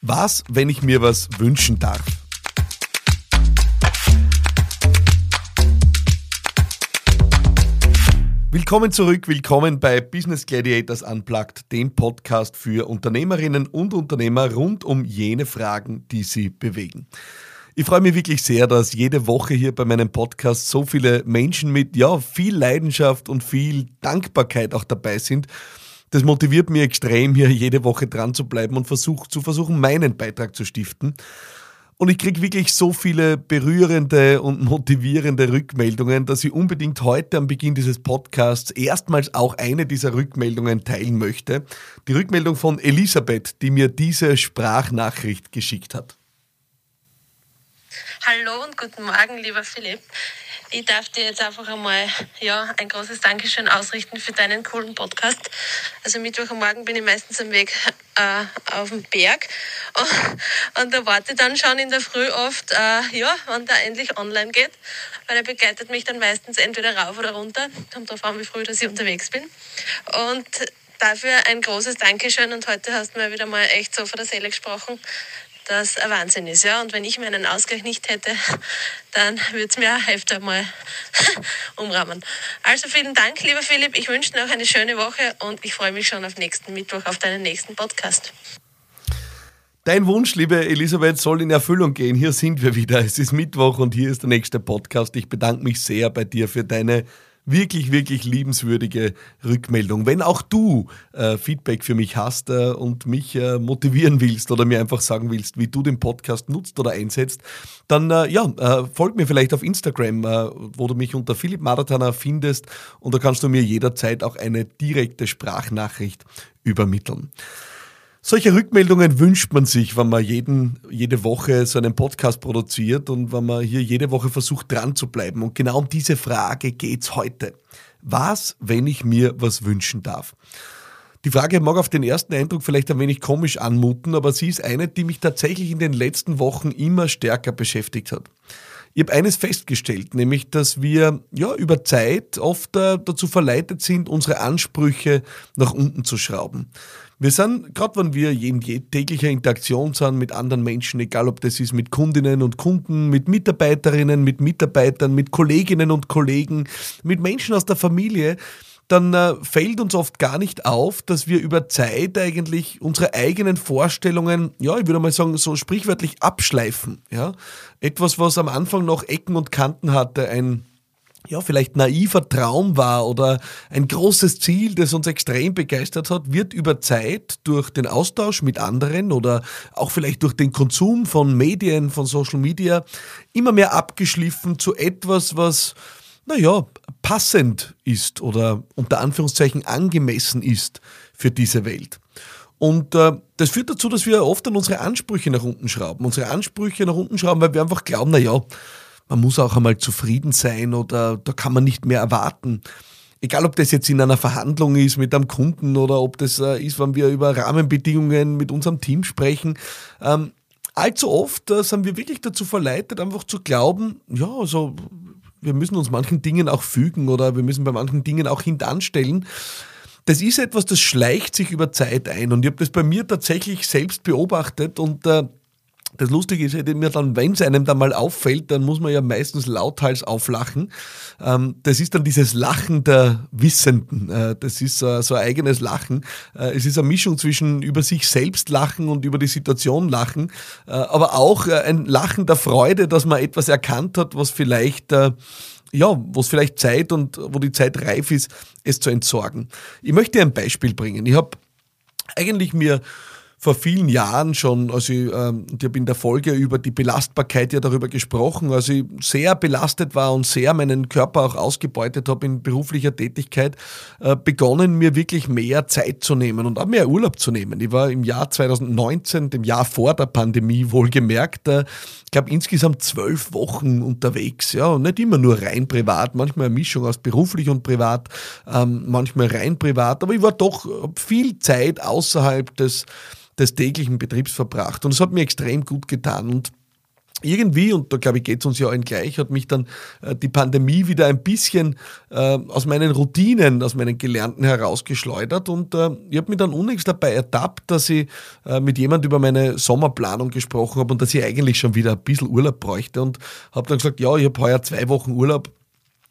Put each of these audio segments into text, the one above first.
Was, wenn ich mir was wünschen darf? Willkommen zurück, willkommen bei Business Gladiators Unplugged, dem Podcast für Unternehmerinnen und Unternehmer rund um jene Fragen, die sie bewegen. Ich freue mich wirklich sehr, dass jede Woche hier bei meinem Podcast so viele Menschen mit ja, viel Leidenschaft und viel Dankbarkeit auch dabei sind das motiviert mich extrem, hier jede Woche dran zu bleiben und versuch, zu versuchen, meinen Beitrag zu stiften. Und ich kriege wirklich so viele berührende und motivierende Rückmeldungen, dass ich unbedingt heute am Beginn dieses Podcasts erstmals auch eine dieser Rückmeldungen teilen möchte. Die Rückmeldung von Elisabeth, die mir diese Sprachnachricht geschickt hat. Hallo und guten Morgen, lieber Philipp. Ich darf dir jetzt einfach einmal ja, ein großes Dankeschön ausrichten für deinen coolen Podcast. Also Mittwoch am Morgen bin ich meistens am Weg äh, auf dem Berg und, und da warte dann schon in der Früh oft, äh, ja, wann der endlich online geht, weil er begleitet mich dann meistens entweder rauf oder runter, kommt darauf an, wie früh dass ich unterwegs bin. Und dafür ein großes Dankeschön und heute hast du mir wieder mal echt so von der Seele gesprochen das ein Wahnsinn ist. Ja? Und wenn ich meinen Ausgleich nicht hätte, dann würde es mir eine Hälfte mal umrahmen. Also vielen Dank, lieber Philipp. Ich wünsche dir noch eine schöne Woche und ich freue mich schon auf nächsten Mittwoch auf deinen nächsten Podcast. Dein Wunsch, liebe Elisabeth, soll in Erfüllung gehen. Hier sind wir wieder. Es ist Mittwoch und hier ist der nächste Podcast. Ich bedanke mich sehr bei dir für deine wirklich, wirklich liebenswürdige Rückmeldung. Wenn auch du äh, Feedback für mich hast äh, und mich äh, motivieren willst oder mir einfach sagen willst, wie du den Podcast nutzt oder einsetzt, dann äh, ja, äh, folg mir vielleicht auf Instagram, äh, wo du mich unter Philipp Maratana findest und da kannst du mir jederzeit auch eine direkte Sprachnachricht übermitteln. Solche Rückmeldungen wünscht man sich, wenn man jeden, jede Woche so einen Podcast produziert und wenn man hier jede Woche versucht dran zu bleiben. Und genau um diese Frage geht's heute. Was, wenn ich mir was wünschen darf? Die Frage mag auf den ersten Eindruck vielleicht ein wenig komisch anmuten, aber sie ist eine, die mich tatsächlich in den letzten Wochen immer stärker beschäftigt hat. Ich habe eines festgestellt, nämlich, dass wir ja über Zeit oft äh, dazu verleitet sind, unsere Ansprüche nach unten zu schrauben. Wir sind, gerade wenn wir in täglicher Interaktion sind mit anderen Menschen, egal ob das ist mit Kundinnen und Kunden, mit Mitarbeiterinnen, mit Mitarbeitern, mit Kolleginnen und Kollegen, mit Menschen aus der Familie, dann äh, fällt uns oft gar nicht auf, dass wir über Zeit eigentlich unsere eigenen Vorstellungen, ja, ich würde mal sagen, so sprichwörtlich abschleifen. Ja? Etwas, was am Anfang noch Ecken und Kanten hatte, ein ja, vielleicht naiver Traum war oder ein großes Ziel, das uns extrem begeistert hat, wird über Zeit durch den Austausch mit anderen oder auch vielleicht durch den Konsum von Medien, von Social Media immer mehr abgeschliffen zu etwas, was, naja, passend ist oder unter Anführungszeichen angemessen ist für diese Welt. Und äh, das führt dazu, dass wir oft an unsere Ansprüche nach unten schrauben. Unsere Ansprüche nach unten schrauben, weil wir einfach glauben, naja, man muss auch einmal zufrieden sein oder da kann man nicht mehr erwarten. Egal, ob das jetzt in einer Verhandlung ist mit einem Kunden oder ob das äh, ist, wenn wir über Rahmenbedingungen mit unserem Team sprechen. Ähm, allzu oft äh, sind wir wirklich dazu verleitet, einfach zu glauben, ja, also wir müssen uns manchen Dingen auch fügen oder wir müssen bei manchen Dingen auch hintanstellen. Das ist etwas, das schleicht sich über Zeit ein und ich habe das bei mir tatsächlich selbst beobachtet und äh, das Lustige ist ja mir dann, wenn es einem dann mal auffällt, dann muss man ja meistens lauthals auflachen. Ähm, das ist dann dieses Lachen der Wissenden. Äh, das ist so ein eigenes Lachen. Äh, es ist eine Mischung zwischen über sich selbst lachen und über die Situation lachen, äh, aber auch ein Lachen der Freude, dass man etwas erkannt hat, was vielleicht ja, wo es vielleicht Zeit und wo die Zeit reif ist, es zu entsorgen. Ich möchte ein Beispiel bringen. Ich habe eigentlich mir vor vielen Jahren schon, also ich, ähm, ich habe in der Folge über die Belastbarkeit ja darüber gesprochen, als ich sehr belastet war und sehr meinen Körper auch ausgebeutet habe in beruflicher Tätigkeit, äh, begonnen mir wirklich mehr Zeit zu nehmen und auch mehr Urlaub zu nehmen. Ich war im Jahr 2019, dem Jahr vor der Pandemie wohlgemerkt, äh, ich glaube insgesamt zwölf Wochen unterwegs, ja, und nicht immer nur rein privat, manchmal eine Mischung aus beruflich und privat, ähm, manchmal rein privat, aber ich war doch viel Zeit außerhalb des des täglichen Betriebs verbracht. Und es hat mir extrem gut getan. Und irgendwie, und da glaube ich geht es uns ja allen gleich, hat mich dann äh, die Pandemie wieder ein bisschen äh, aus meinen Routinen, aus meinen Gelernten herausgeschleudert und äh, ich habe mich dann unnächst dabei ertappt, dass ich äh, mit jemand über meine Sommerplanung gesprochen habe und dass ich eigentlich schon wieder ein bisschen Urlaub bräuchte und habe dann gesagt, ja, ich habe heuer zwei Wochen Urlaub,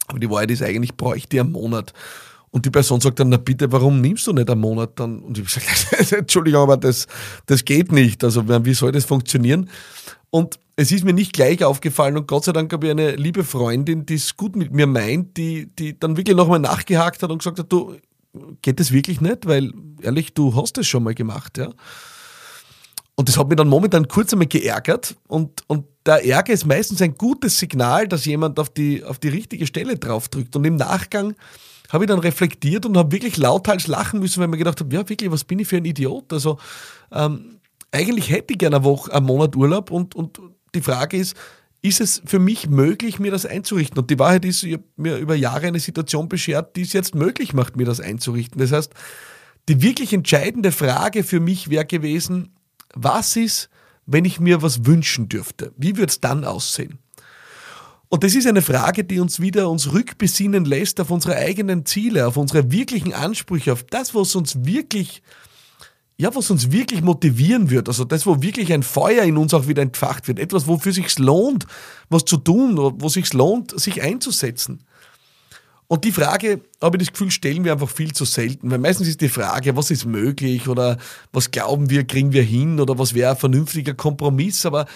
aber die Wahrheit ist eigentlich, bräuchte ich einen Monat. Und die Person sagt dann, na bitte, warum nimmst du nicht einen Monat dann? Und ich gesagt, Entschuldigung, aber das, das geht nicht. Also wie soll das funktionieren? Und es ist mir nicht gleich aufgefallen und Gott sei Dank habe ich eine liebe Freundin, die es gut mit mir meint, die, die dann wirklich nochmal nachgehakt hat und gesagt hat, du, geht das wirklich nicht? Weil ehrlich, du hast das schon mal gemacht, ja. Und das hat mich dann momentan kurz einmal geärgert und, und der Ärger ist meistens ein gutes Signal, dass jemand auf die, auf die richtige Stelle draufdrückt. Und im Nachgang habe ich dann reflektiert und habe wirklich lauthals lachen müssen, weil ich mir gedacht habe, ja wirklich, was bin ich für ein Idiot? Also ähm, eigentlich hätte ich gerne eine Woche, einen Monat Urlaub und, und die Frage ist, ist es für mich möglich, mir das einzurichten? Und die Wahrheit ist, ich habe mir über Jahre eine Situation beschert, die es jetzt möglich macht, mir das einzurichten. Das heißt, die wirklich entscheidende Frage für mich wäre gewesen, was ist, wenn ich mir was wünschen dürfte? Wie würde es dann aussehen? Und das ist eine Frage, die uns wieder uns rückbesinnen lässt auf unsere eigenen Ziele, auf unsere wirklichen Ansprüche, auf das, was uns wirklich ja, was uns wirklich motivieren wird, also das, wo wirklich ein Feuer in uns auch wieder entfacht wird, etwas, wofür sich lohnt, was zu tun, wo sich lohnt, sich einzusetzen. Und die Frage, habe ich das Gefühl, stellen wir einfach viel zu selten, weil meistens ist die Frage, was ist möglich oder was glauben wir, kriegen wir hin oder was wäre ein vernünftiger Kompromiss, aber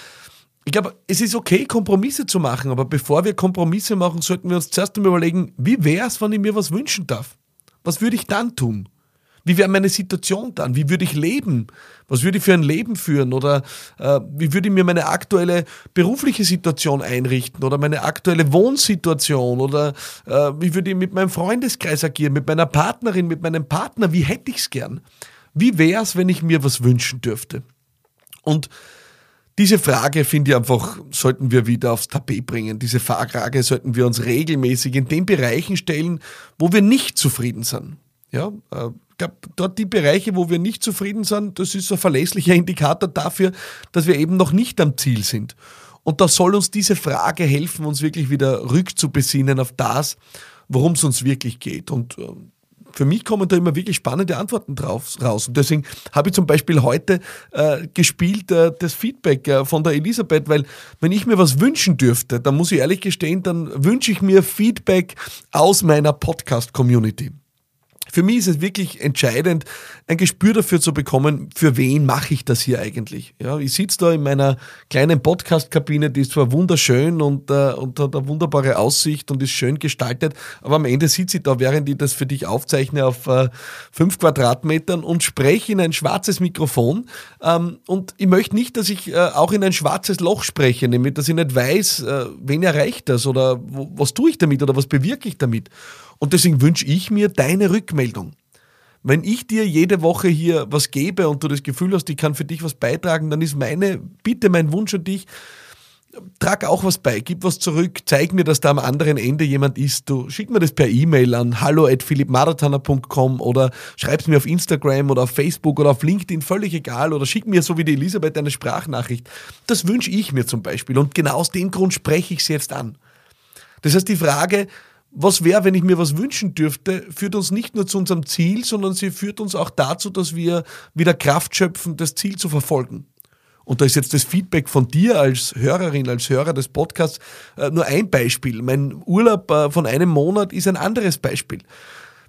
ich glaube, es ist okay, Kompromisse zu machen, aber bevor wir Kompromisse machen, sollten wir uns zuerst einmal überlegen, wie wäre es, wenn ich mir was wünschen darf? Was würde ich dann tun? Wie wäre meine Situation dann? Wie würde ich leben? Was würde ich für ein Leben führen? Oder äh, wie würde ich mir meine aktuelle berufliche Situation einrichten? Oder meine aktuelle Wohnsituation? Oder äh, wie würde ich mit meinem Freundeskreis agieren? Mit meiner Partnerin, mit meinem Partner? Wie hätte ich es gern? Wie wäre es, wenn ich mir was wünschen dürfte? Und diese Frage, finde ich einfach, sollten wir wieder aufs Tapet bringen. Diese Frage sollten wir uns regelmäßig in den Bereichen stellen, wo wir nicht zufrieden sind. Ja, äh, glaube, dort die Bereiche, wo wir nicht zufrieden sind, das ist ein verlässlicher Indikator dafür, dass wir eben noch nicht am Ziel sind. Und da soll uns diese Frage helfen, uns wirklich wieder rückzubesinnen auf das, worum es uns wirklich geht. Und äh, für mich kommen da immer wirklich spannende Antworten drauf raus. Und deswegen habe ich zum Beispiel heute äh, gespielt äh, das Feedback äh, von der Elisabeth, weil wenn ich mir was wünschen dürfte, dann muss ich ehrlich gestehen, dann wünsche ich mir Feedback aus meiner Podcast-Community. Für mich ist es wirklich entscheidend, ein Gespür dafür zu bekommen, für wen mache ich das hier eigentlich. Ja, ich sitze da in meiner kleinen Podcast-Kabine, die ist zwar wunderschön und, äh, und hat eine wunderbare Aussicht und ist schön gestaltet, aber am Ende sitze ich da, während ich das für dich aufzeichne, auf äh, fünf Quadratmetern und spreche in ein schwarzes Mikrofon. Ähm, und ich möchte nicht, dass ich äh, auch in ein schwarzes Loch spreche, nämlich dass ich nicht weiß, äh, wen erreicht das oder wo, was tue ich damit oder was bewirke ich damit. Und deswegen wünsche ich mir deine Rückmeldung. Wenn ich dir jede Woche hier was gebe und du das Gefühl hast, ich kann für dich was beitragen, dann ist meine Bitte, mein Wunsch an dich, trag auch was bei, gib was zurück, zeig mir, dass da am anderen Ende jemand ist. Du schick mir das per E-Mail an hallo@philippmarathoner.com oder schreib's mir auf Instagram oder auf Facebook oder auf LinkedIn, völlig egal, oder schick mir so wie die Elisabeth eine Sprachnachricht. Das wünsche ich mir zum Beispiel und genau aus dem Grund spreche ich es jetzt an. Das heißt, die Frage, was wäre, wenn ich mir was wünschen dürfte, führt uns nicht nur zu unserem Ziel, sondern sie führt uns auch dazu, dass wir wieder Kraft schöpfen, das Ziel zu verfolgen. Und da ist jetzt das Feedback von dir als Hörerin, als Hörer des Podcasts äh, nur ein Beispiel. Mein Urlaub äh, von einem Monat ist ein anderes Beispiel.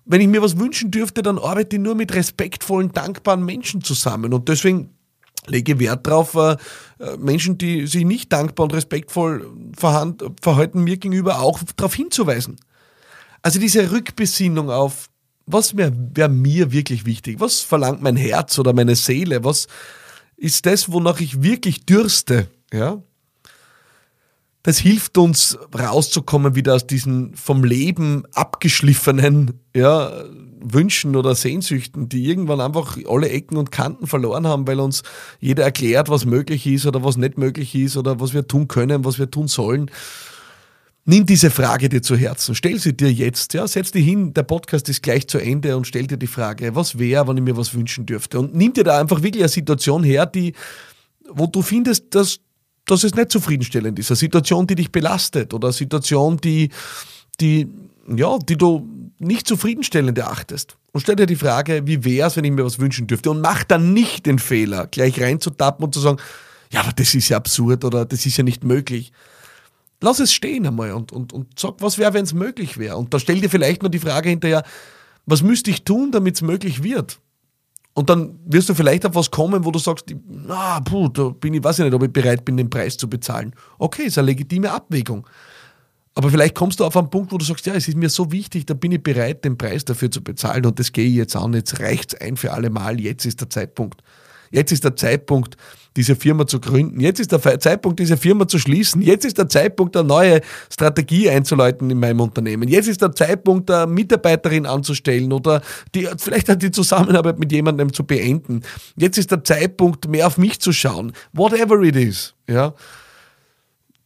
Wenn ich mir was wünschen dürfte, dann arbeite ich nur mit respektvollen, dankbaren Menschen zusammen. Und deswegen lege Wert darauf, äh, Menschen, die sich nicht dankbar und respektvoll verhalten, mir gegenüber auch darauf hinzuweisen. Also diese Rückbesinnung auf, was wäre wär mir wirklich wichtig? Was verlangt mein Herz oder meine Seele? Was ist das, wonach ich wirklich dürste? Ja? Das hilft uns rauszukommen wieder aus diesen vom Leben abgeschliffenen ja, Wünschen oder Sehnsüchten, die irgendwann einfach alle Ecken und Kanten verloren haben, weil uns jeder erklärt, was möglich ist oder was nicht möglich ist oder was wir tun können, was wir tun sollen. Nimm diese Frage dir zu Herzen, stell sie dir jetzt, ja, setz dich hin, der Podcast ist gleich zu Ende und stell dir die Frage, was wäre, wenn ich mir was wünschen dürfte? Und nimm dir da einfach wirklich eine Situation her, die, wo du findest, dass dass es nicht zufriedenstellend ist. Eine Situation, die dich belastet oder eine Situation, die, die, ja, die du nicht zufriedenstellend erachtest. Und stell dir die Frage, wie wäre es, wenn ich mir was wünschen dürfte? Und mach dann nicht den Fehler, gleich reinzutappen und zu sagen, ja, aber das ist ja absurd oder das ist ja nicht möglich. Lass es stehen einmal und, und, und sag, was wäre, wenn es möglich wäre. Und da stell dir vielleicht nur die Frage hinterher, was müsste ich tun, damit es möglich wird? Und dann wirst du vielleicht auf was kommen, wo du sagst, ah, puh, da bin ich, weiß ich nicht, ob ich bereit bin, den Preis zu bezahlen. Okay, ist eine legitime Abwägung. Aber vielleicht kommst du auf einen Punkt, wo du sagst, ja, es ist mir so wichtig, da bin ich bereit, den Preis dafür zu bezahlen und das gehe ich jetzt an, jetzt reicht es ein für alle Mal, jetzt ist der Zeitpunkt. Jetzt ist der Zeitpunkt, diese Firma zu gründen. Jetzt ist der Zeitpunkt, diese Firma zu schließen. Jetzt ist der Zeitpunkt, eine neue Strategie einzuleiten in meinem Unternehmen. Jetzt ist der Zeitpunkt, eine Mitarbeiterin anzustellen oder die, vielleicht die Zusammenarbeit mit jemandem zu beenden. Jetzt ist der Zeitpunkt, mehr auf mich zu schauen. Whatever it is. Ja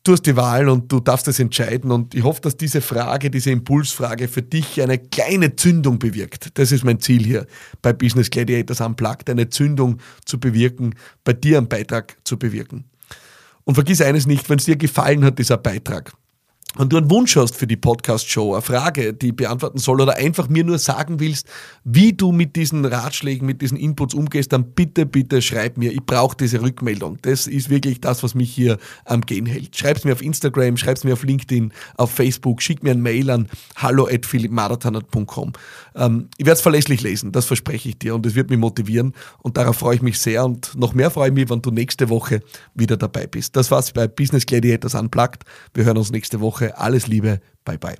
du hast die Wahl und du darfst es entscheiden. Und ich hoffe, dass diese Frage, diese Impulsfrage für dich eine kleine Zündung bewirkt. Das ist mein Ziel hier bei Business Gladiators Unplugged, eine Zündung zu bewirken, bei dir einen Beitrag zu bewirken. Und vergiss eines nicht, wenn es dir gefallen hat, dieser Beitrag, und du einen Wunsch hast für die Podcast-Show, eine Frage, die beantworten soll oder einfach mir nur sagen willst, wie du mit diesen Ratschlägen, mit diesen Inputs umgehst, dann bitte, bitte schreib mir. Ich brauche diese Rückmeldung. Das ist wirklich das, was mich hier am Gehen hält. Schreib es mir auf Instagram, schreib es mir auf LinkedIn, auf Facebook, schick mir ein Mail an hallo at. Ähm, ich werde es verlässlich lesen, das verspreche ich dir und es wird mich motivieren und darauf freue ich mich sehr und noch mehr freue ich mich, wenn du nächste Woche wieder dabei bist. Das war's bei Business Gladiators Unplugged. Wir hören uns nächste Woche. Alles Liebe. Bye bye.